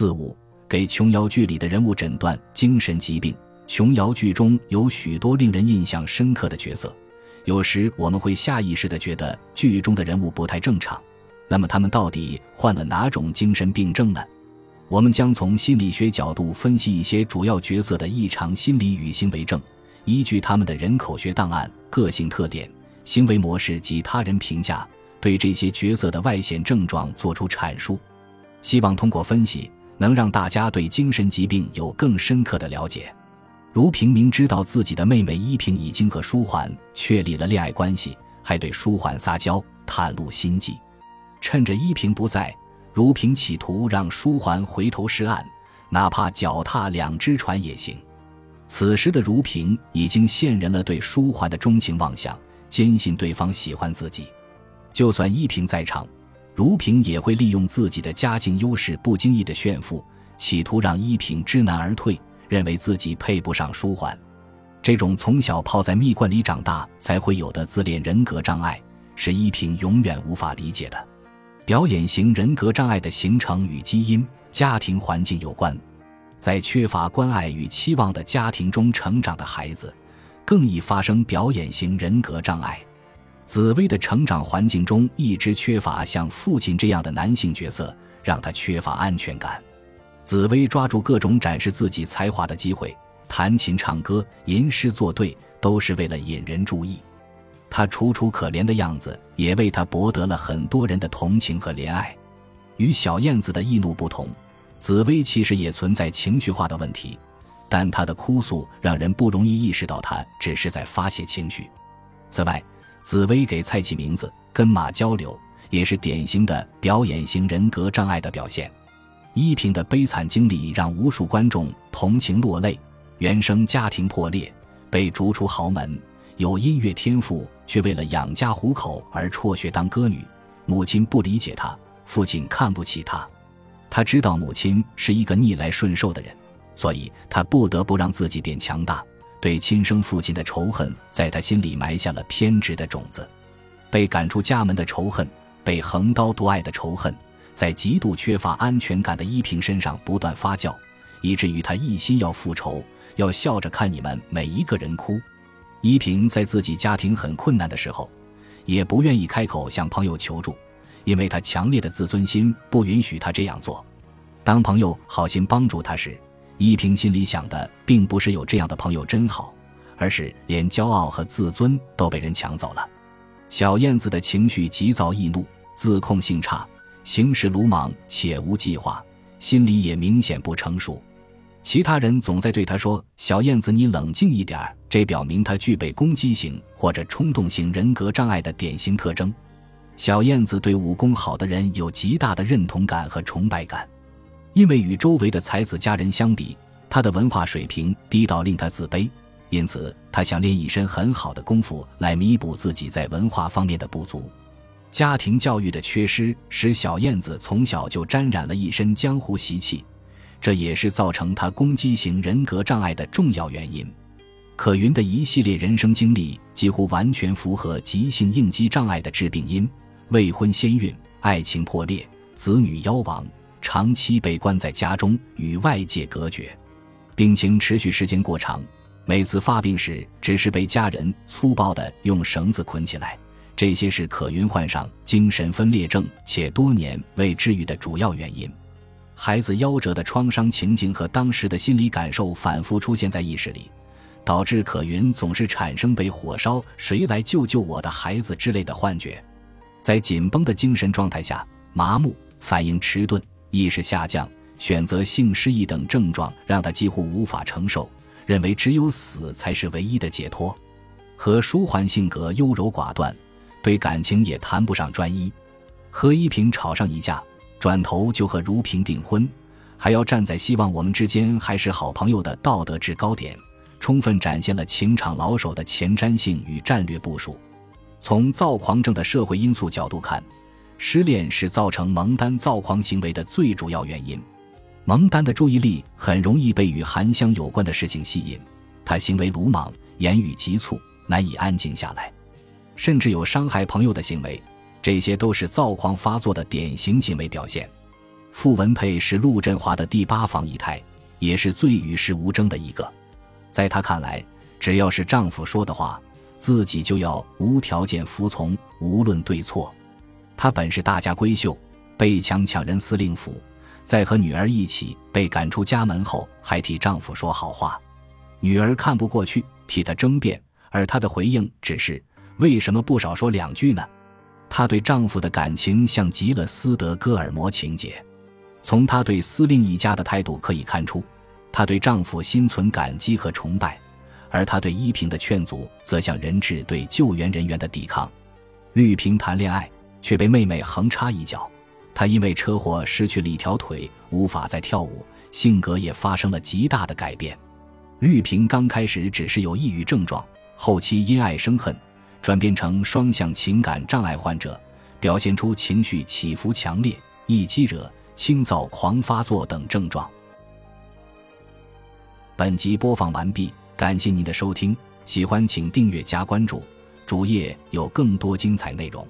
四五给琼瑶剧里的人物诊断精神疾病。琼瑶剧中有许多令人印象深刻的角色，有时我们会下意识地觉得剧中的人物不太正常。那么他们到底患了哪种精神病症呢？我们将从心理学角度分析一些主要角色的异常心理与行为症，依据他们的人口学档案、个性特点、行为模式及他人评价，对这些角色的外显症状作出阐述。希望通过分析，能让大家对精神疾病有更深刻的了解。如平明知道自己的妹妹依萍已经和舒缓确立了恋爱关系，还对舒缓撒娇，袒露心迹。趁着依萍不在，如萍企图让舒缓回头是岸，哪怕脚踏两只船也行。此时的如萍已经现人了对舒缓的钟情妄想，坚信对方喜欢自己。就算依萍在场，如萍也会利用自己的家境优势，不经意的炫富，企图让依萍知难而退。认为自己配不上舒缓，这种从小泡在蜜罐里长大才会有的自恋人格障碍，是依萍永远无法理解的。表演型人格障碍的形成与基因、家庭环境有关，在缺乏关爱与期望的家庭中成长的孩子，更易发生表演型人格障碍。紫薇的成长环境中一直缺乏像父亲这样的男性角色，让她缺乏安全感。紫薇抓住各种展示自己才华的机会，弹琴、唱歌、吟诗作对，都是为了引人注意。她楚楚可怜的样子，也为她博得了很多人的同情和怜爱。与小燕子的易怒不同，紫薇其实也存在情绪化的问题，但她的哭诉让人不容易意识到她只是在发泄情绪。此外，紫薇给菜起名字，跟马交流，也是典型的表演型人格障碍的表现。依萍的悲惨经历让无数观众同情落泪。原生家庭破裂，被逐出豪门，有音乐天赋却为了养家糊口而辍学当歌女。母亲不理解她，父亲看不起她。他知道母亲是一个逆来顺受的人，所以他不得不让自己变强大。对亲生父亲的仇恨在他心里埋下了偏执的种子。被赶出家门的仇恨，被横刀夺爱的仇恨。在极度缺乏安全感的依萍身上不断发酵，以至于他一心要复仇，要笑着看你们每一个人哭。依萍在自己家庭很困难的时候，也不愿意开口向朋友求助，因为他强烈的自尊心不允许他这样做。当朋友好心帮助他时，依萍心里想的并不是有这样的朋友真好，而是连骄傲和自尊都被人抢走了。小燕子的情绪急躁易怒，自控性差。行事鲁莽且无计划，心里也明显不成熟。其他人总在对他说：“小燕子，你冷静一点。”这表明他具备攻击型或者冲动型人格障碍的典型特征。小燕子对武功好的人有极大的认同感和崇拜感，因为与周围的才子佳人相比，她的文化水平低到令她自卑，因此她想练一身很好的功夫来弥补自己在文化方面的不足。家庭教育的缺失使小燕子从小就沾染了一身江湖习气，这也是造成她攻击型人格障碍的重要原因。可云的一系列人生经历几乎完全符合急性应激障碍的致病因：未婚先孕、爱情破裂、子女夭亡、长期被关在家中与外界隔绝，病情持续时间过长，每次发病时只是被家人粗暴地用绳子捆起来。这些是可云患上精神分裂症且多年未治愈的主要原因。孩子夭折的创伤情景和当时的心理感受反复出现在意识里，导致可云总是产生被火烧、谁来救救我的孩子之类的幻觉。在紧绷的精神状态下，麻木、反应迟钝、意识下降、选择性失忆等症状让他几乎无法承受，认为只有死才是唯一的解脱。和舒缓性格优柔寡断。对感情也谈不上专一，和依萍吵上一架，转头就和如萍订婚，还要站在希望我们之间还是好朋友的道德制高点，充分展现了情场老手的前瞻性与战略部署。从躁狂症的社会因素角度看，失恋是造成蒙丹躁狂行为的最主要原因。蒙丹的注意力很容易被与韩香有关的事情吸引，他行为鲁莽，言语急促，难以安静下来。甚至有伤害朋友的行为，这些都是躁狂发作的典型行为表现。傅文佩是陆振华的第八房姨太，也是最与世无争的一个。在她看来，只要是丈夫说的话，自己就要无条件服从，无论对错。她本是大家闺秀，被强抢人司令府，在和女儿一起被赶出家门后，还替丈夫说好话。女儿看不过去，替她争辩，而她的回应只是：“为什么不少说两句呢？”她对丈夫的感情像极了斯德哥尔摩情节。从她对司令一家的态度可以看出，她对丈夫心存感激和崇拜，而她对依萍的劝阻，则像人质对救援人员的抵抗。绿萍谈恋爱，却被妹妹横插一脚，她因为车祸失去了一条腿，无法再跳舞，性格也发生了极大的改变。绿萍刚开始只是有抑郁症状，后期因爱生恨，转变成双向情感障碍患者，表现出情绪起伏强烈、易激惹、轻躁狂发作等症状。本集播放完毕，感谢您的收听，喜欢请订阅加关注，主页有更多精彩内容。